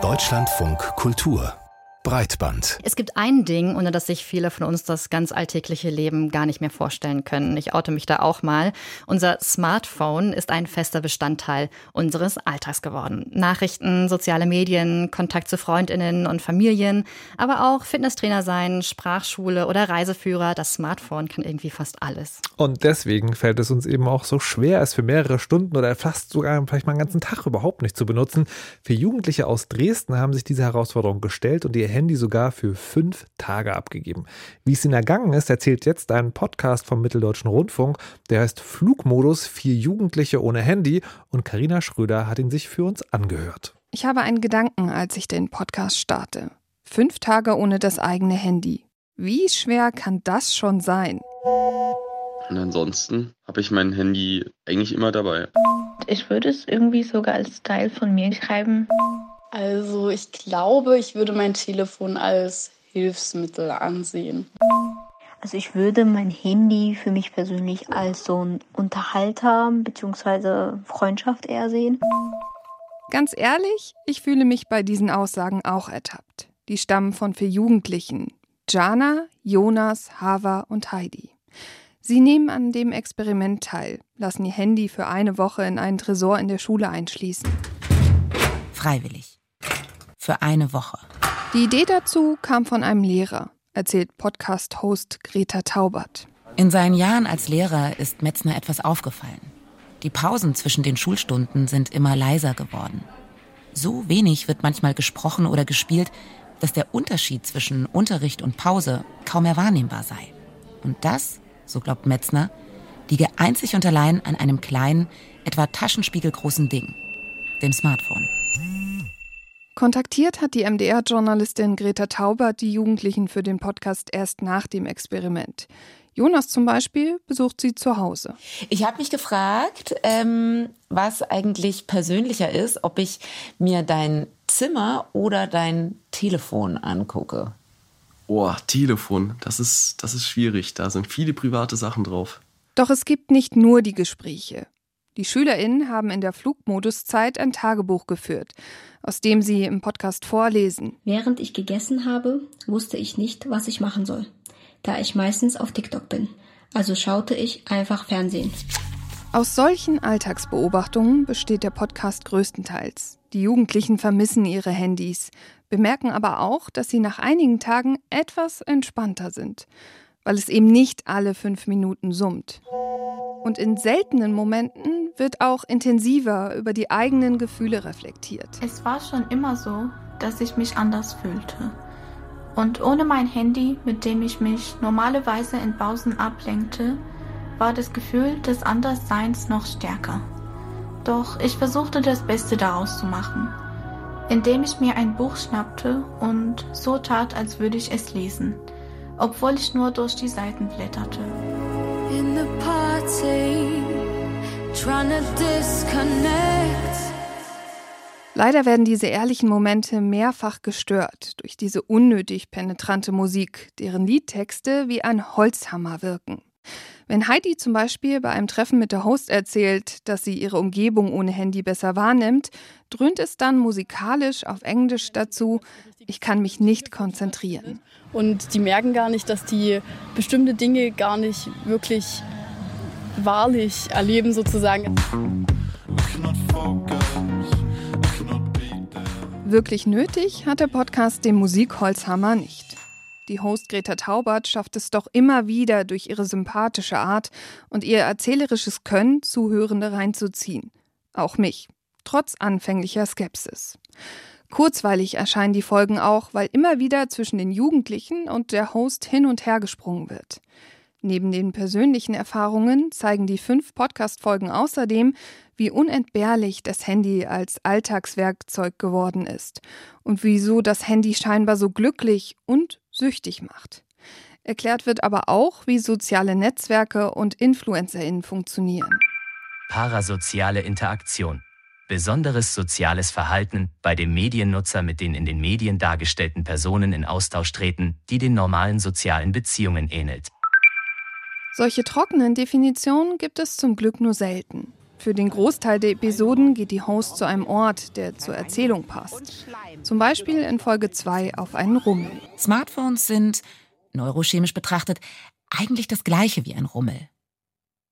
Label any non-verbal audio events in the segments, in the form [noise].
Deutschlandfunk Kultur Breitband. Es gibt ein Ding, ohne das sich viele von uns das ganz alltägliche Leben gar nicht mehr vorstellen können. Ich oute mich da auch mal. Unser Smartphone ist ein fester Bestandteil unseres Alltags geworden. Nachrichten, soziale Medien, Kontakt zu Freundinnen und Familien, aber auch Fitnesstrainer sein, Sprachschule oder Reiseführer. Das Smartphone kann irgendwie fast alles. Und deswegen fällt es uns eben auch so schwer, es für mehrere Stunden oder fast sogar vielleicht mal einen ganzen Tag überhaupt nicht zu benutzen. Für Jugendliche aus Dresden haben sich diese Herausforderung gestellt und ihr Handy sogar für fünf Tage abgegeben. Wie es ihnen ergangen ist, erzählt jetzt ein Podcast vom Mitteldeutschen Rundfunk. Der heißt Flugmodus, vier Jugendliche ohne Handy. Und Karina Schröder hat ihn sich für uns angehört. Ich habe einen Gedanken, als ich den Podcast starte. Fünf Tage ohne das eigene Handy. Wie schwer kann das schon sein? Und ansonsten habe ich mein Handy eigentlich immer dabei. Ich würde es irgendwie sogar als Teil von mir schreiben. Also ich glaube, ich würde mein Telefon als Hilfsmittel ansehen. Also ich würde mein Handy für mich persönlich als so ein Unterhalter bzw. Freundschaft eher sehen. Ganz ehrlich, ich fühle mich bei diesen Aussagen auch ertappt. Die stammen von vier Jugendlichen. Jana, Jonas, Hava und Heidi. Sie nehmen an dem Experiment teil, lassen ihr Handy für eine Woche in einen Tresor in der Schule einschließen. Freiwillig für eine Woche. Die Idee dazu kam von einem Lehrer, erzählt Podcast-Host Greta Taubert. In seinen Jahren als Lehrer ist Metzner etwas aufgefallen. Die Pausen zwischen den Schulstunden sind immer leiser geworden. So wenig wird manchmal gesprochen oder gespielt, dass der Unterschied zwischen Unterricht und Pause kaum mehr wahrnehmbar sei. Und das, so glaubt Metzner, liege einzig und allein an einem kleinen, etwa taschenspiegelgroßen Ding, dem Smartphone. Kontaktiert hat die MDR-Journalistin Greta Taubert die Jugendlichen für den Podcast erst nach dem Experiment. Jonas zum Beispiel besucht sie zu Hause. Ich habe mich gefragt, ähm, was eigentlich persönlicher ist, ob ich mir dein Zimmer oder dein Telefon angucke. Oh, Telefon, das ist, das ist schwierig. Da sind viele private Sachen drauf. Doch es gibt nicht nur die Gespräche. Die SchülerInnen haben in der Flugmoduszeit ein Tagebuch geführt, aus dem sie im Podcast vorlesen. Während ich gegessen habe, wusste ich nicht, was ich machen soll, da ich meistens auf TikTok bin. Also schaute ich einfach Fernsehen. Aus solchen Alltagsbeobachtungen besteht der Podcast größtenteils. Die Jugendlichen vermissen ihre Handys, bemerken aber auch, dass sie nach einigen Tagen etwas entspannter sind, weil es eben nicht alle fünf Minuten summt. Und in seltenen Momenten wird auch intensiver über die eigenen Gefühle reflektiert. Es war schon immer so, dass ich mich anders fühlte. Und ohne mein Handy, mit dem ich mich normalerweise in Pausen ablenkte, war das Gefühl des Andersseins noch stärker. Doch ich versuchte das Beste daraus zu machen, indem ich mir ein Buch schnappte und so tat, als würde ich es lesen, obwohl ich nur durch die Seiten blätterte in the party, trying to disconnect. Leider werden diese ehrlichen Momente mehrfach gestört durch diese unnötig penetrante Musik, deren Liedtexte wie ein Holzhammer wirken. Wenn Heidi zum Beispiel bei einem Treffen mit der Host erzählt, dass sie ihre Umgebung ohne Handy besser wahrnimmt, dröhnt es dann musikalisch auf Englisch dazu, ich kann mich nicht konzentrieren. Und die merken gar nicht, dass die bestimmte Dinge gar nicht wirklich wahrlich erleben sozusagen. Wirklich nötig hat der Podcast den Musikholzhammer nicht. Die Host Greta Taubert schafft es doch immer wieder durch ihre sympathische Art und ihr erzählerisches Können, Zuhörende reinzuziehen. Auch mich. Trotz anfänglicher Skepsis. Kurzweilig erscheinen die Folgen auch, weil immer wieder zwischen den Jugendlichen und der Host hin und her gesprungen wird. Neben den persönlichen Erfahrungen zeigen die fünf Podcast-Folgen außerdem, wie unentbehrlich das Handy als Alltagswerkzeug geworden ist und wieso das Handy scheinbar so glücklich und süchtig macht. Erklärt wird aber auch, wie soziale Netzwerke und InfluencerInnen funktionieren. Parasoziale Interaktion. Besonderes soziales Verhalten bei dem Mediennutzer mit den in den Medien dargestellten Personen in Austausch treten, die den normalen sozialen Beziehungen ähnelt. Solche trockenen Definitionen gibt es zum Glück nur selten. Für den Großteil der Episoden geht die Host zu einem Ort, der zur Erzählung passt. Zum Beispiel in Folge 2 auf einen Rummel. Smartphones sind, neurochemisch betrachtet, eigentlich das gleiche wie ein Rummel.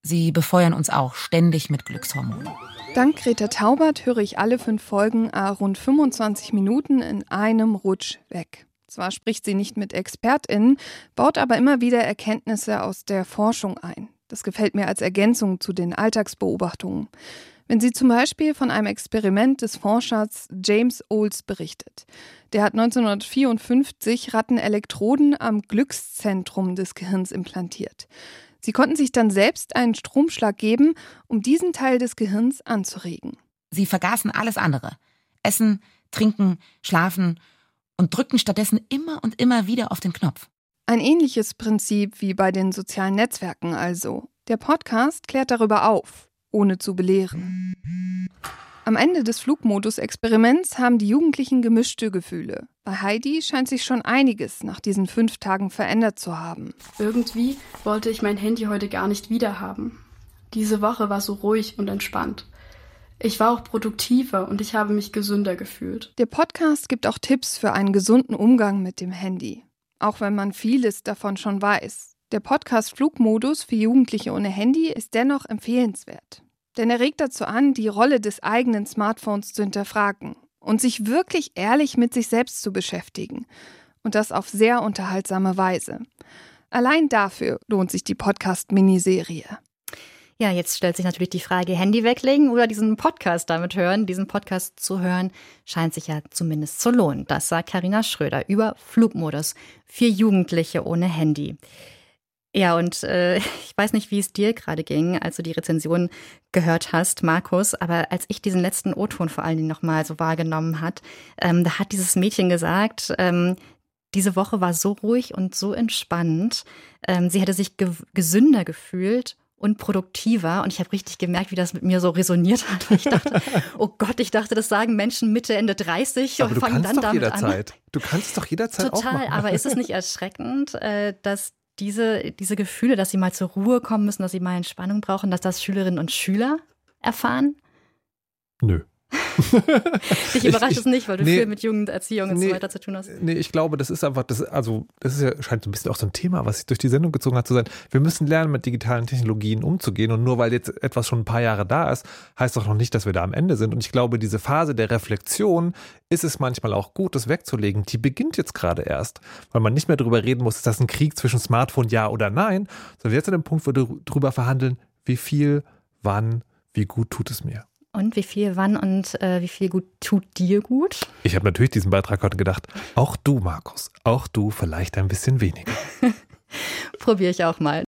Sie befeuern uns auch ständig mit Glückshormonen. Dank Greta Taubert höre ich alle fünf Folgen a rund 25 Minuten in einem Rutsch weg. Zwar spricht sie nicht mit ExpertInnen, baut aber immer wieder Erkenntnisse aus der Forschung ein. Das gefällt mir als Ergänzung zu den Alltagsbeobachtungen. Wenn sie zum Beispiel von einem Experiment des Forschers James Olds berichtet. Der hat 1954 Rattenelektroden am Glückszentrum des Gehirns implantiert. Sie konnten sich dann selbst einen Stromschlag geben, um diesen Teil des Gehirns anzuregen. Sie vergaßen alles andere. Essen, trinken, schlafen und drückten stattdessen immer und immer wieder auf den Knopf. Ein ähnliches Prinzip wie bei den sozialen Netzwerken also. Der Podcast klärt darüber auf, ohne zu belehren. Am Ende des Flugmodus-Experiments haben die Jugendlichen gemischte Gefühle. Bei Heidi scheint sich schon einiges nach diesen fünf Tagen verändert zu haben. Irgendwie wollte ich mein Handy heute gar nicht wiederhaben. Diese Woche war so ruhig und entspannt. Ich war auch produktiver und ich habe mich gesünder gefühlt. Der Podcast gibt auch Tipps für einen gesunden Umgang mit dem Handy. Auch wenn man vieles davon schon weiß. Der Podcast Flugmodus für Jugendliche ohne Handy ist dennoch empfehlenswert. Denn er regt dazu an, die Rolle des eigenen Smartphones zu hinterfragen und sich wirklich ehrlich mit sich selbst zu beschäftigen. Und das auf sehr unterhaltsame Weise. Allein dafür lohnt sich die Podcast-Miniserie. Ja, jetzt stellt sich natürlich die Frage, Handy weglegen oder diesen Podcast damit hören. Diesen Podcast zu hören scheint sich ja zumindest zu lohnen. Das sagt Karina Schröder über Flugmodus für Jugendliche ohne Handy. Ja, und äh, [laughs] ich weiß nicht, wie es dir gerade ging, als du die Rezension gehört hast, Markus, aber als ich diesen letzten O-Ton vor allen Dingen nochmal so wahrgenommen hat, ähm, da hat dieses Mädchen gesagt, ähm, diese Woche war so ruhig und so entspannt. Ähm, sie hätte sich ge gesünder gefühlt und produktiver. Und ich habe richtig gemerkt, wie das mit mir so resoniert hat. [laughs] Ich dachte, oh Gott, ich dachte, das sagen Menschen Mitte, Ende 30 aber und fangen dann damit jederzeit. an. Du kannst doch jederzeit Total, aber ist es nicht erschreckend, äh, dass diese, diese Gefühle, dass sie mal zur Ruhe kommen müssen, dass sie mal Entspannung brauchen, dass das Schülerinnen und Schüler erfahren? Nö. [laughs] Dich überrascht ich, es nicht, weil du nee, viel mit Jugenderziehung und nee, so weiter zu tun hast. Nee, ich glaube, das ist einfach, das, also, das ist ja, scheint so ein bisschen auch so ein Thema, was sich durch die Sendung gezogen hat, zu sein. Wir müssen lernen, mit digitalen Technologien umzugehen. Und nur weil jetzt etwas schon ein paar Jahre da ist, heißt doch noch nicht, dass wir da am Ende sind. Und ich glaube, diese Phase der Reflexion ist es manchmal auch gut, das wegzulegen. Die beginnt jetzt gerade erst, weil man nicht mehr darüber reden muss, ist das ein Krieg zwischen Smartphone, ja oder nein, sondern jetzt an dem Punkt, wo wir darüber verhandeln, wie viel, wann, wie gut tut es mir. Und wie viel, wann und äh, wie viel gut tut dir gut? Ich habe natürlich diesen Beitrag heute gedacht, auch du, Markus, auch du vielleicht ein bisschen weniger. [laughs] Probiere ich auch mal.